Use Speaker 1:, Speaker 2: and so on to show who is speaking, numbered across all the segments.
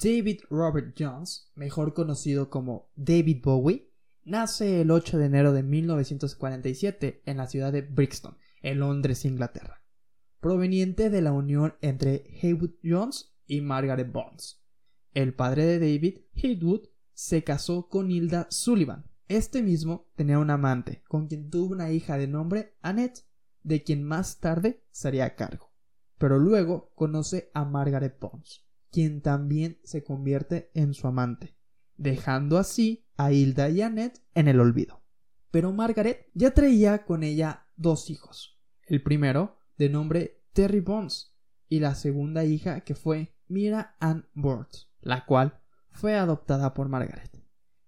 Speaker 1: David Robert Jones, mejor conocido como David Bowie, nace el 8 de enero de 1947 en la ciudad de Brixton, en Londres, Inglaterra, proveniente de la unión entre Haywood Jones y Margaret Bonds. El padre de David, Haywood, se casó con Hilda Sullivan. Este mismo tenía un amante, con quien tuvo una hija de nombre Annette, de quien más tarde sería a cargo. Pero luego conoce a Margaret Bonds, quien también se convierte en su amante, dejando así a Hilda y Annette en el olvido. Pero Margaret ya traía con ella dos hijos. El primero, de nombre Terry Bonds, y la segunda hija que fue Mira Ann Bonds, la cual fue adoptada por Margaret,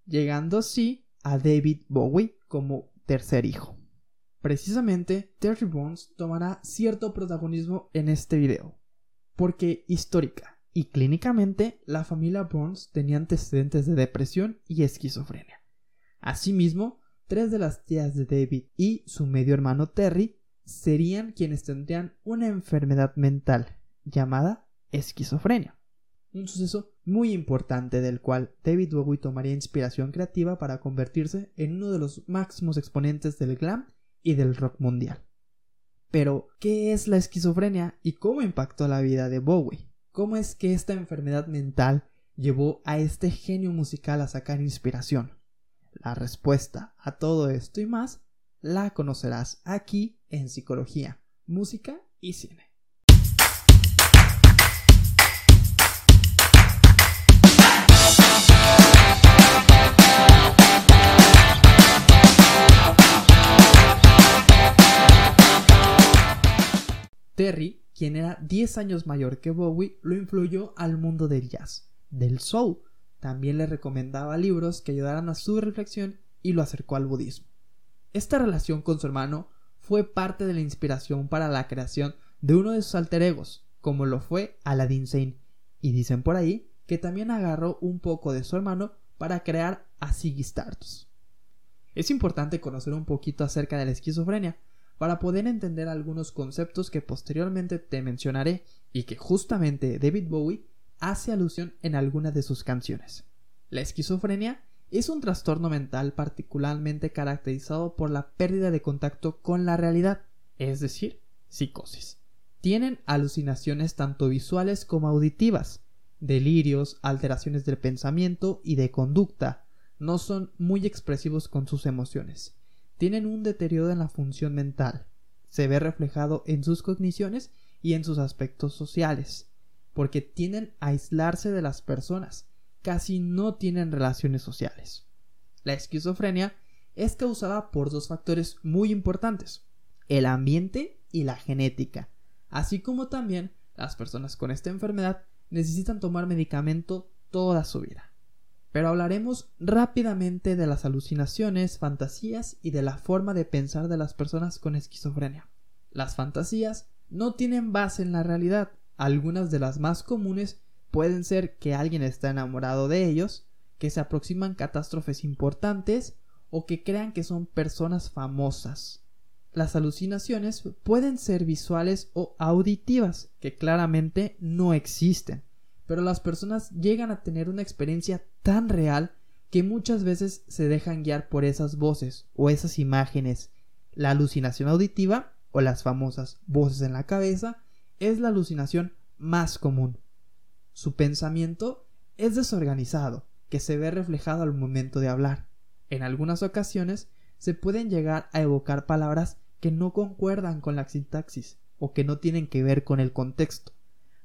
Speaker 1: llegando así a David Bowie como tercer hijo. Precisamente, Terry Bones tomará cierto protagonismo en este video, porque histórica y clínicamente la familia Bones tenía antecedentes de depresión y esquizofrenia. Asimismo, tres de las tías de David y su medio hermano Terry serían quienes tendrían una enfermedad mental llamada esquizofrenia un suceso muy importante del cual David Bowie tomaría inspiración creativa para convertirse en uno de los máximos exponentes del glam y del rock mundial. Pero, ¿qué es la esquizofrenia y cómo impactó la vida de Bowie? ¿Cómo es que esta enfermedad mental llevó a este genio musical a sacar inspiración? La respuesta a todo esto y más la conocerás aquí en Psicología, Música y Cine. Terry, quien era 10 años mayor que Bowie, lo influyó al mundo del jazz, del soul. También le recomendaba libros que ayudaran a su reflexión y lo acercó al budismo. Esta relación con su hermano fue parte de la inspiración para la creación de uno de sus alter egos, como lo fue Aladdin Sane, y dicen por ahí que también agarró un poco de su hermano para crear a Ziggy. Es importante conocer un poquito acerca de la esquizofrenia, para poder entender algunos conceptos que posteriormente te mencionaré y que justamente David Bowie hace alusión en algunas de sus canciones. La esquizofrenia es un trastorno mental particularmente caracterizado por la pérdida de contacto con la realidad, es decir, psicosis. Tienen alucinaciones tanto visuales como auditivas, delirios, alteraciones del pensamiento y de conducta, no son muy expresivos con sus emociones tienen un deterioro en la función mental. Se ve reflejado en sus cogniciones y en sus aspectos sociales, porque tienden a aislarse de las personas, casi no tienen relaciones sociales. La esquizofrenia es causada por dos factores muy importantes, el ambiente y la genética, así como también las personas con esta enfermedad necesitan tomar medicamento toda su vida. Pero hablaremos rápidamente de las alucinaciones, fantasías y de la forma de pensar de las personas con esquizofrenia. Las fantasías no tienen base en la realidad. Algunas de las más comunes pueden ser que alguien está enamorado de ellos, que se aproximan catástrofes importantes o que crean que son personas famosas. Las alucinaciones pueden ser visuales o auditivas, que claramente no existen pero las personas llegan a tener una experiencia tan real que muchas veces se dejan guiar por esas voces o esas imágenes. La alucinación auditiva o las famosas voces en la cabeza es la alucinación más común. Su pensamiento es desorganizado, que se ve reflejado al momento de hablar. En algunas ocasiones se pueden llegar a evocar palabras que no concuerdan con la sintaxis o que no tienen que ver con el contexto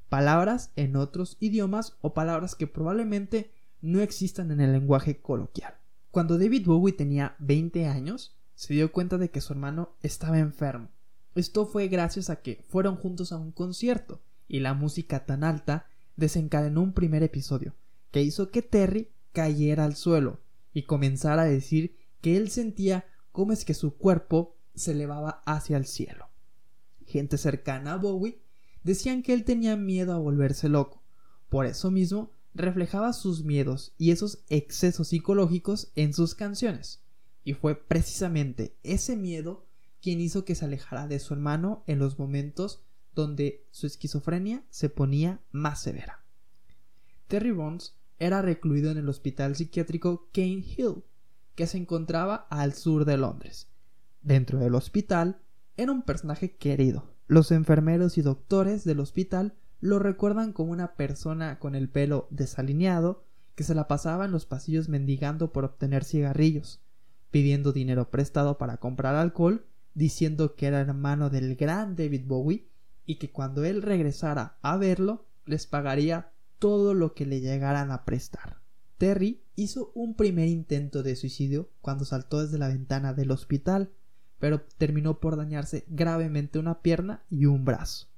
Speaker 1: palabras en otros idiomas o palabras que probablemente no existan en el lenguaje coloquial. Cuando David Bowie tenía 20 años, se dio cuenta de que su hermano estaba enfermo. Esto fue gracias a que fueron juntos a un concierto y la música tan alta desencadenó un primer episodio que hizo que Terry cayera al suelo y comenzara a decir que él sentía cómo es que su cuerpo se elevaba hacia el cielo. Gente cercana a Bowie decían que él tenía miedo a volverse loco. Por eso mismo, reflejaba sus miedos y esos excesos psicológicos en sus canciones. Y fue precisamente ese miedo quien hizo que se alejara de su hermano en los momentos donde su esquizofrenia se ponía más severa. Terry Bones era recluido en el hospital psiquiátrico Cane Hill, que se encontraba al sur de Londres. Dentro del hospital era un personaje querido. Los enfermeros y doctores del hospital lo recuerdan como una persona con el pelo desalineado que se la pasaba en los pasillos mendigando por obtener cigarrillos, pidiendo dinero prestado para comprar alcohol, diciendo que era hermano del gran David Bowie y que cuando él regresara a verlo les pagaría todo lo que le llegaran a prestar. Terry hizo un primer intento de suicidio cuando saltó desde la ventana del hospital, pero terminó por dañarse gravemente una pierna y un brazo.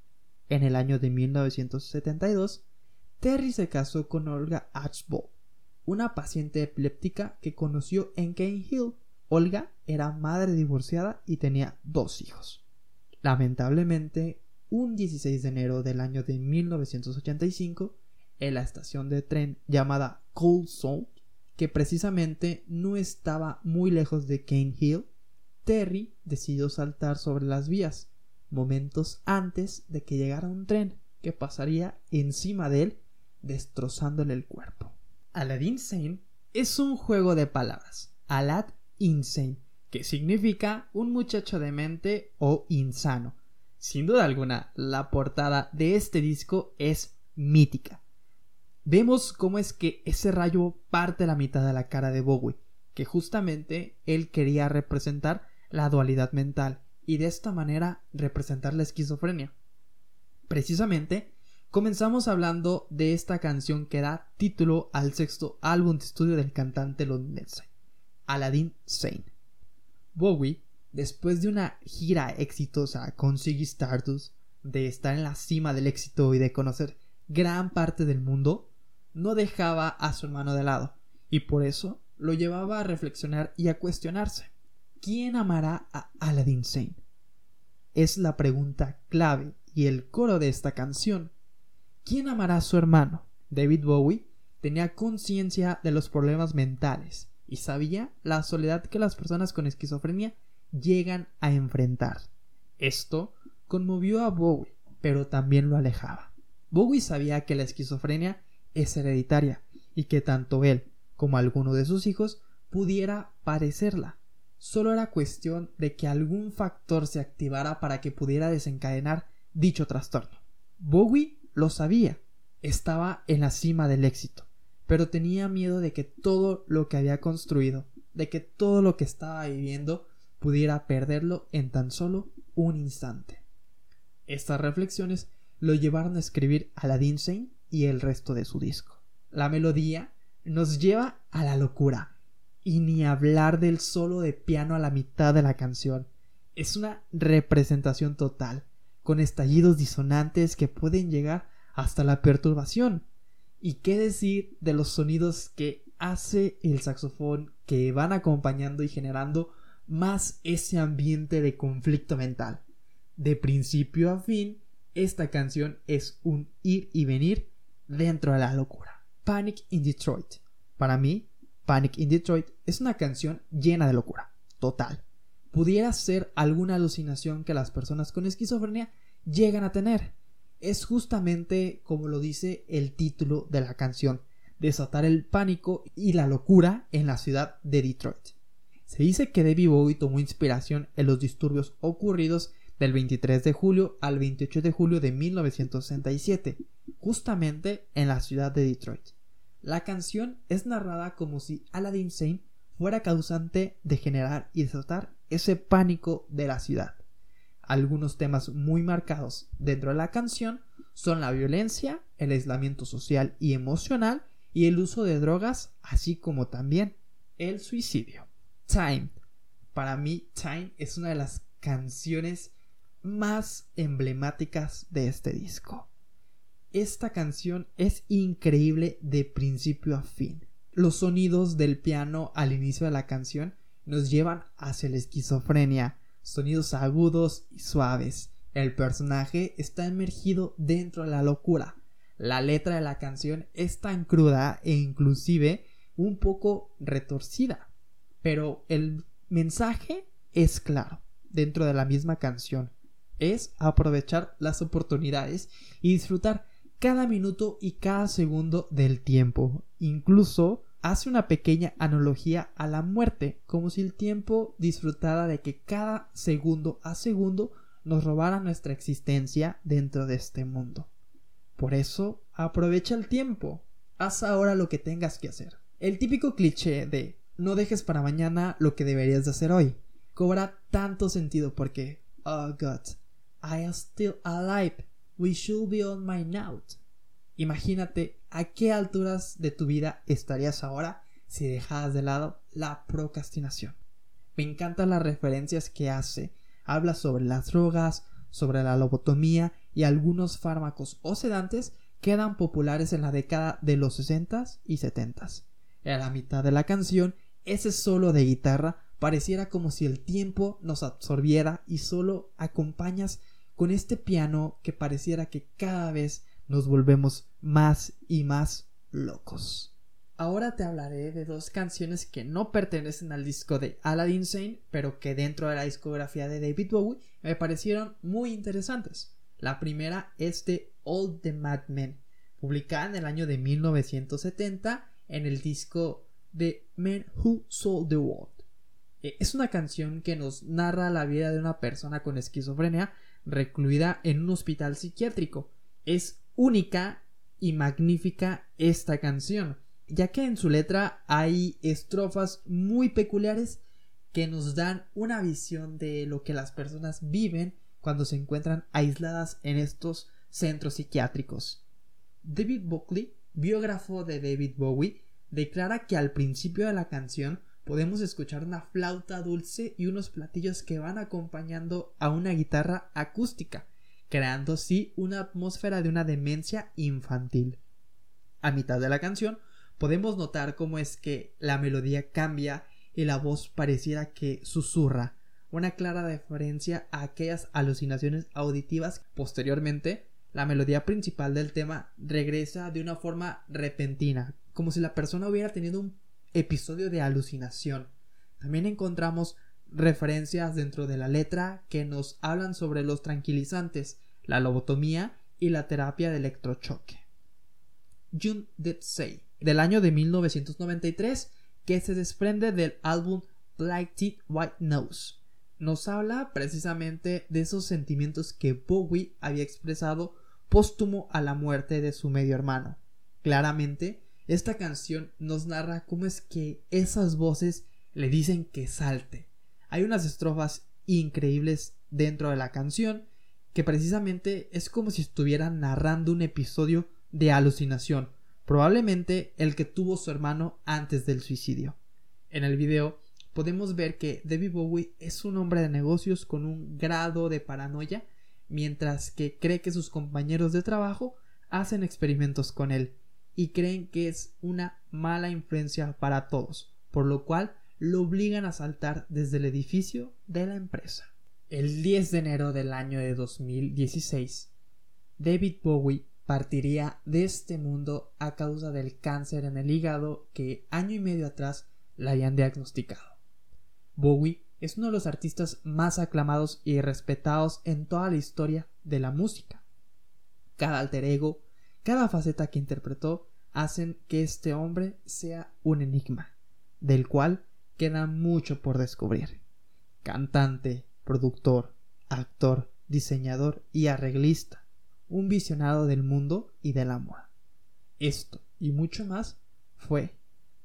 Speaker 1: En el año de 1972, Terry se casó con Olga Archbold, una paciente epiléptica que conoció en Cane Hill. Olga era madre divorciada y tenía dos hijos. Lamentablemente, un 16 de enero del año de 1985, en la estación de tren llamada Cold Soul, que precisamente no estaba muy lejos de Cane Hill, Terry decidió saltar sobre las vías, momentos antes de que llegara un tren que pasaría encima de él, destrozándole el cuerpo. Aladdin Sane es un juego de palabras. Alad Insane, que significa un muchacho de mente o insano. Sin duda alguna, la portada de este disco es mítica. Vemos cómo es que ese rayo parte la mitad de la cara de Bowie, que justamente él quería representar la dualidad mental y de esta manera representar la esquizofrenia. Precisamente, comenzamos hablando de esta canción que da título al sexto álbum de estudio del cantante londinense, Aladdin Sane. Bowie, después de una gira exitosa con Ziggy Stardust, de estar en la cima del éxito y de conocer gran parte del mundo, no dejaba a su hermano de lado, y por eso lo llevaba a reflexionar y a cuestionarse. ¿Quién amará a Aladdin Sane? Es la pregunta clave y el coro de esta canción. ¿Quién amará a su hermano? David Bowie tenía conciencia de los problemas mentales y sabía la soledad que las personas con esquizofrenia llegan a enfrentar. Esto conmovió a Bowie, pero también lo alejaba. Bowie sabía que la esquizofrenia es hereditaria y que tanto él como alguno de sus hijos pudiera padecerla. Solo era cuestión de que algún factor se activara para que pudiera desencadenar dicho trastorno. Bowie lo sabía, estaba en la cima del éxito, pero tenía miedo de que todo lo que había construido, de que todo lo que estaba viviendo pudiera perderlo en tan solo un instante. Estas reflexiones lo llevaron a escribir Aladdin Sane y el resto de su disco. La melodía nos lleva a la locura. Y ni hablar del solo de piano a la mitad de la canción. Es una representación total, con estallidos disonantes que pueden llegar hasta la perturbación. Y qué decir de los sonidos que hace el saxofón que van acompañando y generando más ese ambiente de conflicto mental. De principio a fin, esta canción es un ir y venir dentro de la locura. Panic in Detroit. Para mí, Panic in Detroit es una canción llena de locura, total. Pudiera ser alguna alucinación que las personas con esquizofrenia llegan a tener. Es justamente como lo dice el título de la canción, desatar el pánico y la locura en la ciudad de Detroit. Se dice que David Bowie tomó inspiración en los disturbios ocurridos del 23 de julio al 28 de julio de 1967, justamente en la ciudad de Detroit. La canción es narrada como si Aladdin Sane fuera causante de generar y desatar ese pánico de la ciudad. Algunos temas muy marcados dentro de la canción son la violencia, el aislamiento social y emocional y el uso de drogas, así como también el suicidio. Time. Para mí, Time es una de las canciones más emblemáticas de este disco. Esta canción es increíble de principio a fin. Los sonidos del piano al inicio de la canción nos llevan hacia la esquizofrenia, sonidos agudos y suaves. El personaje está emergido dentro de la locura. La letra de la canción es tan cruda e inclusive un poco retorcida, pero el mensaje es claro dentro de la misma canción es aprovechar las oportunidades y disfrutar cada minuto y cada segundo del tiempo. Incluso hace una pequeña analogía a la muerte, como si el tiempo disfrutara de que cada segundo a segundo nos robara nuestra existencia dentro de este mundo. Por eso, aprovecha el tiempo. Haz ahora lo que tengas que hacer. El típico cliché de no dejes para mañana lo que deberías de hacer hoy cobra tanto sentido porque, oh God, I am still alive. We should be on my note. Imagínate a qué alturas de tu vida estarías ahora si dejaras de lado la procrastinación. Me encantan las referencias que hace. Habla sobre las drogas, sobre la lobotomía y algunos fármacos o sedantes que eran populares en la década de los 60 y 70. En la mitad de la canción, ese solo de guitarra pareciera como si el tiempo nos absorbiera y solo acompañas con este piano que pareciera que cada vez nos volvemos más y más locos. Ahora te hablaré de dos canciones que no pertenecen al disco de Aladdin Sane, pero que dentro de la discografía de David Bowie me parecieron muy interesantes. La primera es de All the Madmen, publicada en el año de 1970 en el disco de Men Who Sold the World. Eh, es una canción que nos narra la vida de una persona con esquizofrenia recluida en un hospital psiquiátrico. Es única y magnífica esta canción, ya que en su letra hay estrofas muy peculiares que nos dan una visión de lo que las personas viven cuando se encuentran aisladas en estos centros psiquiátricos. David Buckley, biógrafo de David Bowie, declara que al principio de la canción podemos escuchar una flauta dulce y unos platillos que van acompañando a una guitarra acústica, creando así una atmósfera de una demencia infantil. A mitad de la canción podemos notar cómo es que la melodía cambia y la voz pareciera que susurra, una clara referencia a aquellas alucinaciones auditivas. Posteriormente, la melodía principal del tema regresa de una forma repentina, como si la persona hubiera tenido un episodio de alucinación. También encontramos referencias dentro de la letra que nos hablan sobre los tranquilizantes, la lobotomía y la terapia de electrochoque. June Did Say, del año de 1993, que se desprende del álbum Black Teeth White Nose. Nos habla precisamente de esos sentimientos que Bowie había expresado póstumo a la muerte de su medio hermano. Claramente, esta canción nos narra cómo es que esas voces le dicen que salte. Hay unas estrofas increíbles dentro de la canción que precisamente es como si estuvieran narrando un episodio de alucinación, probablemente el que tuvo su hermano antes del suicidio. En el video podemos ver que David Bowie es un hombre de negocios con un grado de paranoia, mientras que cree que sus compañeros de trabajo hacen experimentos con él y creen que es una mala influencia para todos, por lo cual lo obligan a saltar desde el edificio de la empresa. El 10 de enero del año de 2016, David Bowie partiría de este mundo a causa del cáncer en el hígado que año y medio atrás le habían diagnosticado. Bowie es uno de los artistas más aclamados y respetados en toda la historia de la música. Cada alter ego cada faceta que interpretó hacen que este hombre sea un enigma, del cual queda mucho por descubrir. Cantante, productor, actor, diseñador y arreglista, un visionado del mundo y del amor. Esto y mucho más fue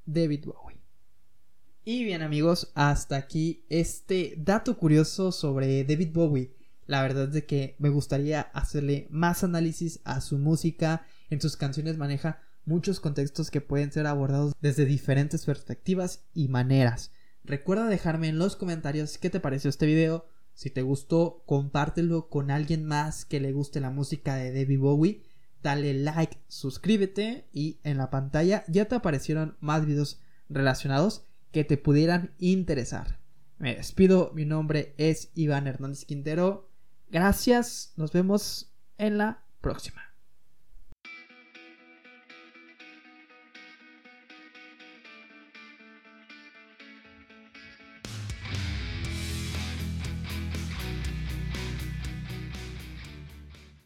Speaker 1: David Bowie. Y bien amigos, hasta aquí este dato curioso sobre David Bowie. La verdad es de que me gustaría hacerle más análisis a su música. En sus canciones maneja muchos contextos que pueden ser abordados desde diferentes perspectivas y maneras. Recuerda dejarme en los comentarios qué te pareció este video. Si te gustó, compártelo con alguien más que le guste la música de David Bowie. Dale like, suscríbete y en la pantalla ya te aparecieron más videos relacionados que te pudieran interesar. Me despido, mi nombre es Iván Hernández Quintero. Gracias, nos vemos en la próxima.